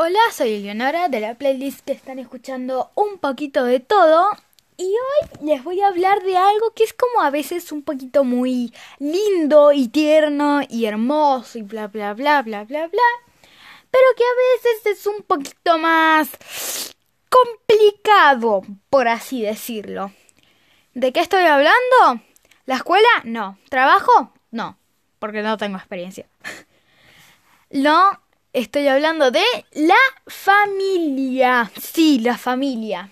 Hola, soy Eleonora de la playlist que están escuchando un poquito de todo y hoy les voy a hablar de algo que es como a veces un poquito muy lindo y tierno y hermoso y bla bla bla bla bla bla, pero que a veces es un poquito más complicado, por así decirlo. ¿De qué estoy hablando? ¿La escuela? No. ¿Trabajo? No, porque no tengo experiencia. No, estoy hablando de la familia. Sí, la familia.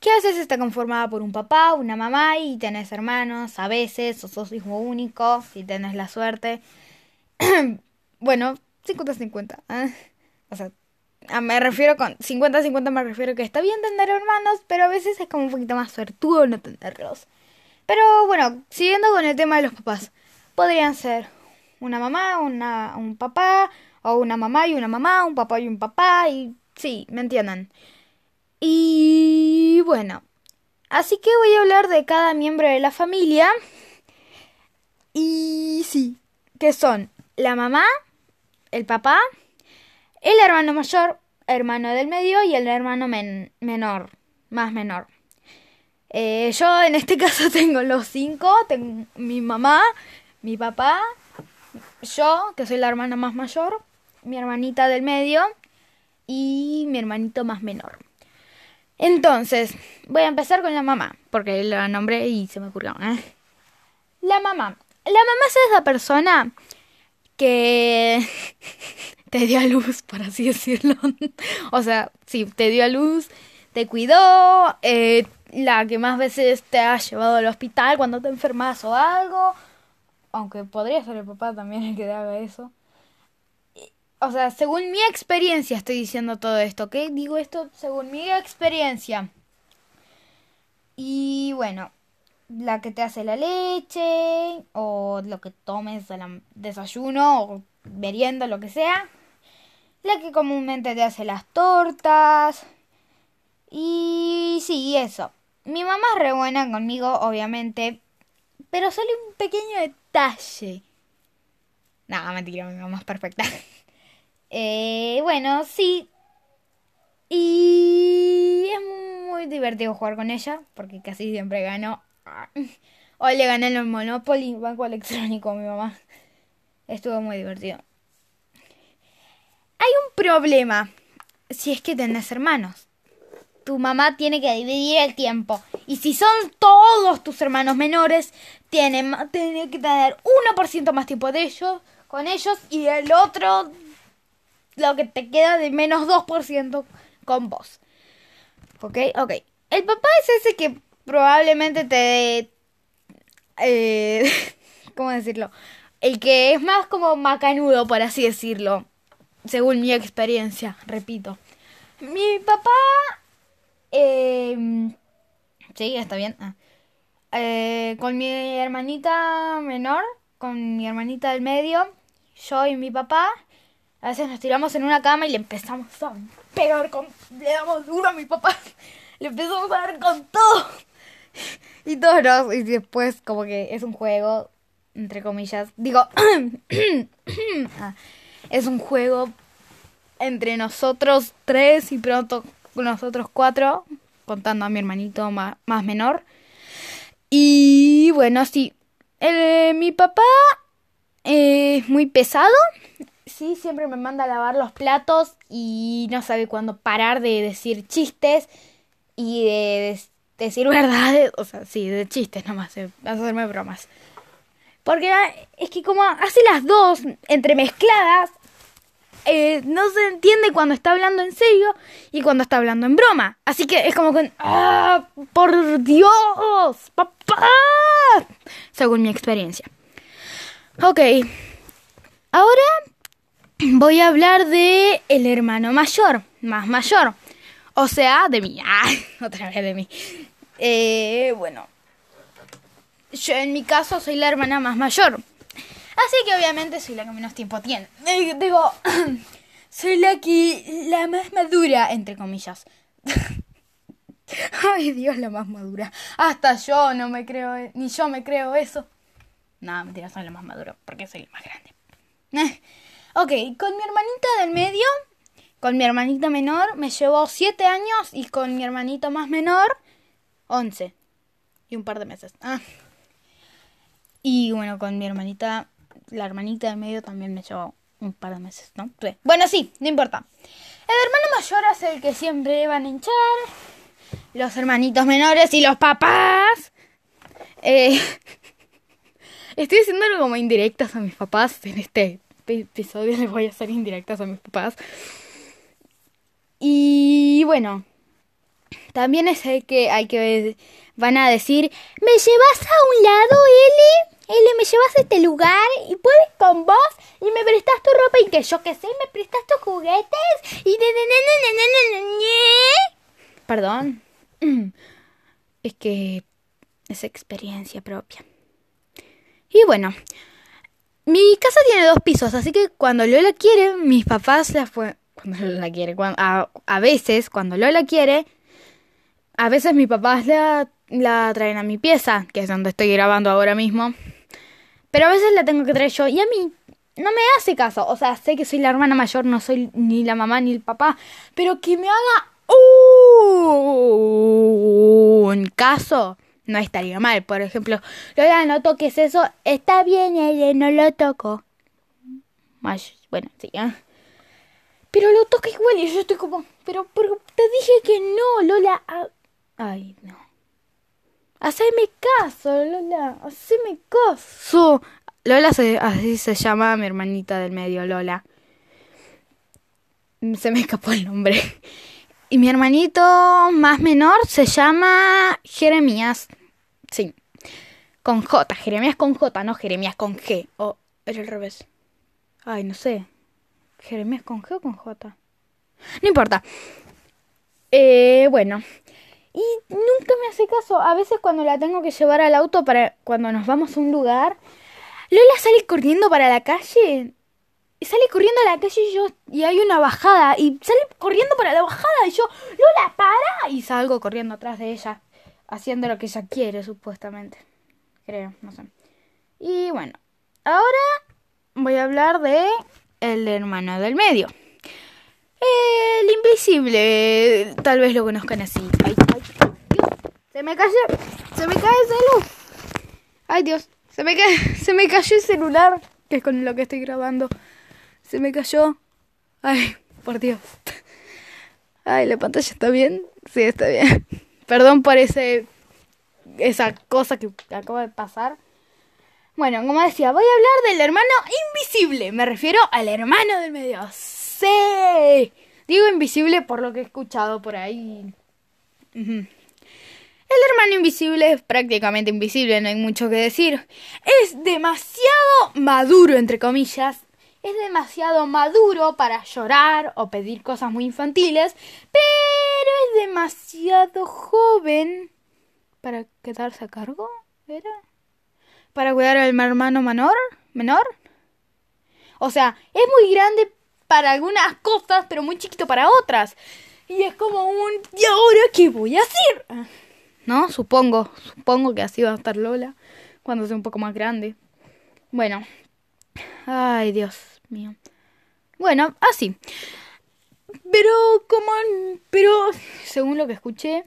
Que a veces está conformada por un papá, una mamá y tenés hermanos, a veces, o sos hijo único, si tenés la suerte. bueno, 50-50. ¿eh? O sea, me refiero con 50-50 me refiero que está bien tener hermanos, pero a veces es como un poquito más suertudo no tenerlos. Pero bueno, siguiendo con el tema de los papás, podrían ser una mamá, una, un papá, o una mamá y una mamá, un papá y un papá, y sí, me entienden. Y bueno, así que voy a hablar de cada miembro de la familia. Y sí, que son la mamá, el papá, el hermano mayor, hermano del medio y el hermano menor, más menor. Eh, yo en este caso tengo los cinco, tengo mi mamá, mi papá, yo, que soy la hermana más mayor, mi hermanita del medio y mi hermanito más menor. Entonces, voy a empezar con la mamá, porque la nombré y se me ocurrió. ¿eh? La mamá. La mamá es esa persona que te dio a luz, por así decirlo. o sea, sí, te dio a luz, te cuidó, eh, la que más veces te ha llevado al hospital cuando te enfermas o algo. Aunque podría ser el papá también el que te haga eso o sea, según mi experiencia estoy diciendo todo esto, ¿ok? Digo esto según mi experiencia. Y bueno, la que te hace la leche, o lo que tomes al desayuno, o merienda, lo que sea. La que comúnmente te hace las tortas. Y sí, eso. Mi mamá es re buena conmigo, obviamente. Pero sale un pequeño detalle. Nada, mentira, mi mamá es perfecta. Eh, bueno, sí. Y es muy divertido jugar con ella, porque casi siempre gano. Hoy le gané en el Monopoly, banco electrónico a mi mamá. Estuvo muy divertido. Hay un problema. Si es que tenés hermanos. Tu mamá tiene que dividir el tiempo. Y si son todos tus hermanos menores, tiene que tener 1% más tiempo de ellos, con ellos y el otro lo que te queda de menos 2% con vos. ¿Ok? Ok. El papá es ese que probablemente te... Eh, ¿Cómo decirlo? El que es más como macanudo, por así decirlo. Según mi experiencia, repito. Mi papá... Eh, sí, está bien. Ah. Eh, con mi hermanita menor, con mi hermanita del medio, yo y mi papá a veces nos tiramos en una cama y le empezamos a pegar con... Le damos duro a mi papá. Le empezamos a dar con todo. Y todos Y después como que es un juego, entre comillas. Digo... Ah, es un juego entre nosotros tres y pronto nosotros cuatro. Contando a mi hermanito más, menor. Y bueno, sí. mi papá es muy pesado sí, siempre me manda a lavar los platos y no sabe cuándo parar de decir chistes y de decir verdades, o sea, sí, de chistes nomás, de hacerme bromas. Porque es que como hace las dos entremezcladas, eh, no se entiende cuando está hablando en serio y cuando está hablando en broma. Así que es como que, ¡ah! ¡Por Dios! ¡Papá! Según mi experiencia. Ok. Ahora voy a hablar de el hermano mayor, más mayor. O sea, de mí. Ah, otra vez de mí. Eh, bueno, yo en mi caso soy la hermana más mayor. Así que obviamente soy la que menos tiempo tiene. Eh, digo, soy la que. la más madura, entre comillas. Ay Dios, la más madura. Hasta yo no me creo, ni yo me creo eso. No, mentira, soy la más madura, porque soy la más grande. Ok, con mi hermanita del medio, Con mi hermanita menor me llevó 7 años y con mi hermanito más menor 11 y un par de meses. Ah. Y bueno, con mi hermanita, la hermanita de medio también me llevó un par de meses, ¿no? Bueno, sí, no importa. El hermano mayor es el que siempre van a hinchar. Los hermanitos menores y los papás. Eh, estoy haciendo algo como indirectas a mis papás. En este episodio les voy a hacer indirectas a mis papás. Y bueno, también el que hay que van a decir, ¿me llevas a un lado, Eli? Eli, ¿me llevas a este lugar? ¿Y puedes con vos? ¿Y me prestas tu ropa? ¿Y que yo qué sé? ¿Me prestas tus juguetes? Y de... Perdón. Es que es experiencia propia. Y bueno, mi casa tiene dos pisos, así que cuando Lola quiere, mis papás la fue... Cuando Lola quiere, a, a veces, cuando Lola quiere, a veces mis papás la, la traen a mi pieza, que es donde estoy grabando ahora mismo. Pero a veces la tengo que traer yo y a mí no me hace caso. O sea, sé que soy la hermana mayor, no soy ni la mamá ni el papá. Pero que me haga un caso no estaría mal. Por ejemplo, Lola, no toques eso. Está bien, ella no lo toco. Bueno, sí, ¿eh? Pero lo toca igual y yo estoy como... Pero, te dije que no, Lola. Ay, no. Haceme caso, Lola. Haceme caso. Lola así se llama mi hermanita del medio, Lola. Se me escapó el nombre. Y mi hermanito más menor se llama Jeremías. Sí. Con J. Jeremías con J, no Jeremías con G. O era el revés. Ay, no sé. Jeremías con G o con J. No importa. Eh, bueno. Y nunca me hace caso. A veces cuando la tengo que llevar al auto para cuando nos vamos a un lugar, Lola sale corriendo para la calle. Sale corriendo a la calle y yo y hay una bajada y sale corriendo para la bajada y yo Lola para y salgo corriendo atrás de ella haciendo lo que ella quiere supuestamente creo no sé y bueno ahora voy a hablar de el hermano del medio el invisible, tal vez lo conozcan así. Ay, ay, Dios, se me cayó, se me cae el celular. Ay, Dios, se me, cae, se me cayó el celular, que es con lo que estoy grabando. Se me cayó. Ay, por Dios. Ay, la pantalla está bien. Sí, está bien. Perdón por ese esa cosa que acaba de pasar. Bueno, como decía, voy a hablar del hermano invisible. Me refiero al hermano del medio. Sí. Digo invisible por lo que he escuchado por ahí. El hermano invisible es prácticamente invisible, no hay mucho que decir. Es demasiado maduro, entre comillas. Es demasiado maduro para llorar o pedir cosas muy infantiles, pero es demasiado joven para quedarse a cargo, ¿era? Para cuidar al hermano menor, menor. O sea, es muy grande para algunas cosas, pero muy chiquito para otras. Y es como un ¿y ahora qué voy a hacer? ¿No? Supongo, supongo que así va a estar Lola cuando sea un poco más grande. Bueno. Ay, Dios mío. Bueno, así. Pero como pero según lo que escuché,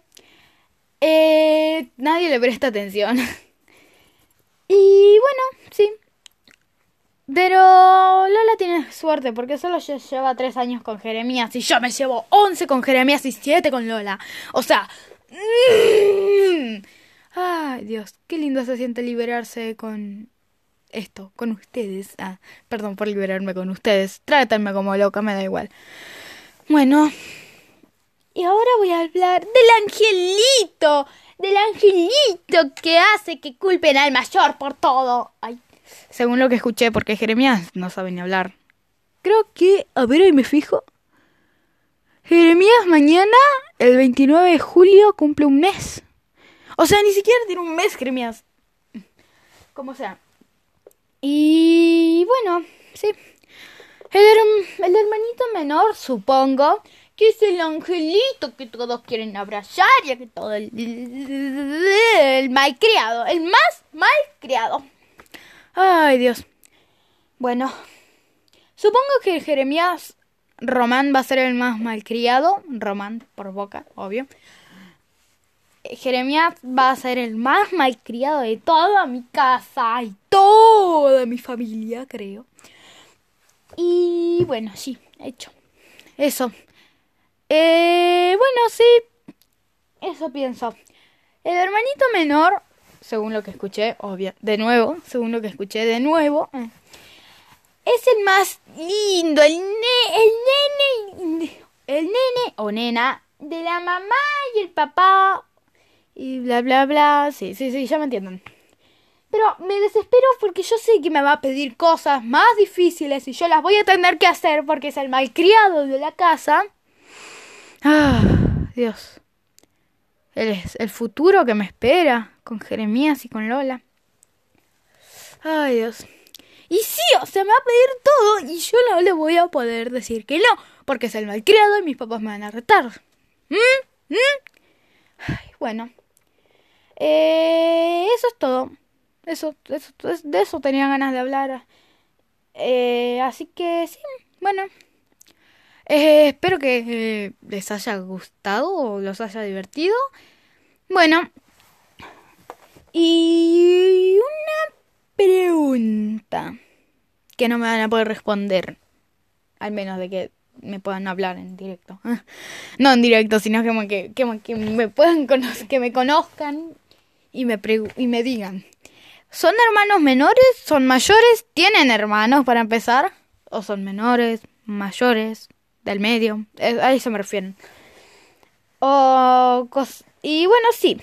eh, nadie le presta atención. y bueno, sí, pero Lola tiene suerte porque solo lleva tres años con Jeremías y yo me llevo once con Jeremías y siete con Lola. O sea... Mm. Ay, Dios, qué lindo se siente liberarse con esto, con ustedes. Ah, perdón por liberarme con ustedes. Trátenme como loca, me da igual. Bueno, y ahora voy a hablar del angelito, del angelito que hace que culpen al mayor por todo. Ay, según lo que escuché, porque Jeremías no sabe ni hablar. Creo que, a ver, ahí me fijo. Jeremías mañana, el 29 de julio, cumple un mes. O sea, ni siquiera tiene un mes, Jeremías. Como sea. Y bueno, sí. El, el hermanito menor, supongo, que es el angelito que todos quieren abrazar, ya que todo el, el mal criado, el más mal criado. Ay, Dios. Bueno, supongo que Jeremías Román va a ser el más malcriado. Román por boca, obvio. Jeremías va a ser el más malcriado de toda mi casa y toda mi familia, creo. Y bueno, sí, hecho. Eso. Eh, bueno, sí. Eso pienso. El hermanito menor, según lo que escuché, obvio, de nuevo, según lo que escuché de nuevo, eh, es el más lindo, el, el nene, el nene o nena de la mamá y el papá y bla bla bla. Sí, sí, sí, ya me entienden. Pero me desespero porque yo sé que me va a pedir cosas más difíciles y yo las voy a tener que hacer porque es el malcriado de la casa. Ah, Dios. Él es el futuro que me espera con Jeremías y con Lola. Ay, Dios. Y sí, o sea, me va a pedir todo y yo no le voy a poder decir que no, porque es el malcriado y mis papás me van a retar. ¿Mm? ¿Mm? Bueno. Eh, eso es todo. Eso, eso, de eso tenía ganas de hablar. Eh, así que sí, bueno. Eh, espero que les haya gustado o los haya divertido. Bueno. Y una pregunta que no me van a poder responder. Al menos de que me puedan hablar en directo. No en directo, sino que, que, que me puedan que me conozcan y me, y me digan, ¿son hermanos menores? ¿Son mayores? ¿Tienen hermanos para empezar? ¿O son menores, mayores, del medio? Eh, a eso me refieren. O y bueno, sí.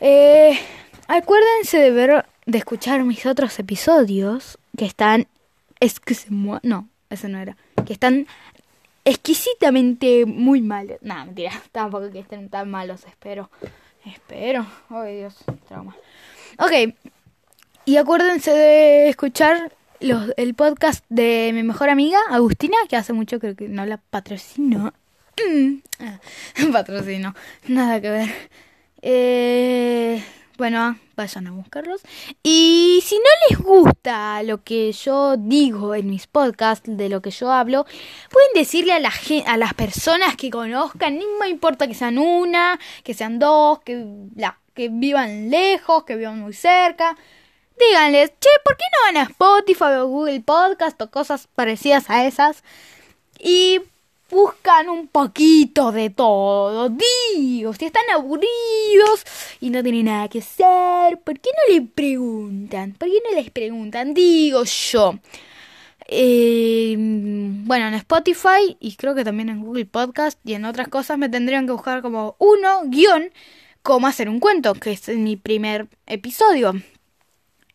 Eh, acuérdense de ver, de escuchar mis otros episodios que están... No, ese no era. Que están exquisitamente muy malos. No, mentira. Tampoco que estén tan malos, espero. Espero. Ay, Dios, trauma. Ok. Y acuérdense de escuchar los, el podcast de mi mejor amiga, Agustina, que hace mucho creo que no la patrocino. Mm. Ah, patrocino. Nada que ver. Eh, bueno, vayan a buscarlos. Y si no les gusta lo que yo digo en mis podcasts, de lo que yo hablo, pueden decirle a, la, a las personas que conozcan, no me importa que sean una, que sean dos, que, la, que vivan lejos, que vivan muy cerca. Díganles, che, ¿por qué no van a Spotify o Google Podcast o cosas parecidas a esas? Y buscan un poquito de todo. Digo, si están aburridos y no tienen nada que hacer, ¿por qué no le preguntan? ¿Por qué no les preguntan? Digo yo. Eh, bueno, en Spotify y creo que también en Google Podcast y en otras cosas me tendrían que buscar como uno guion cómo hacer un cuento, que es mi primer episodio.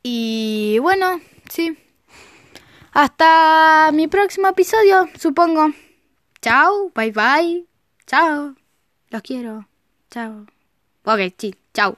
Y bueno, sí. Hasta mi próximo episodio, supongo. Chao, bye bye. Chao. Los quiero. Chao. Ok, sí, chao.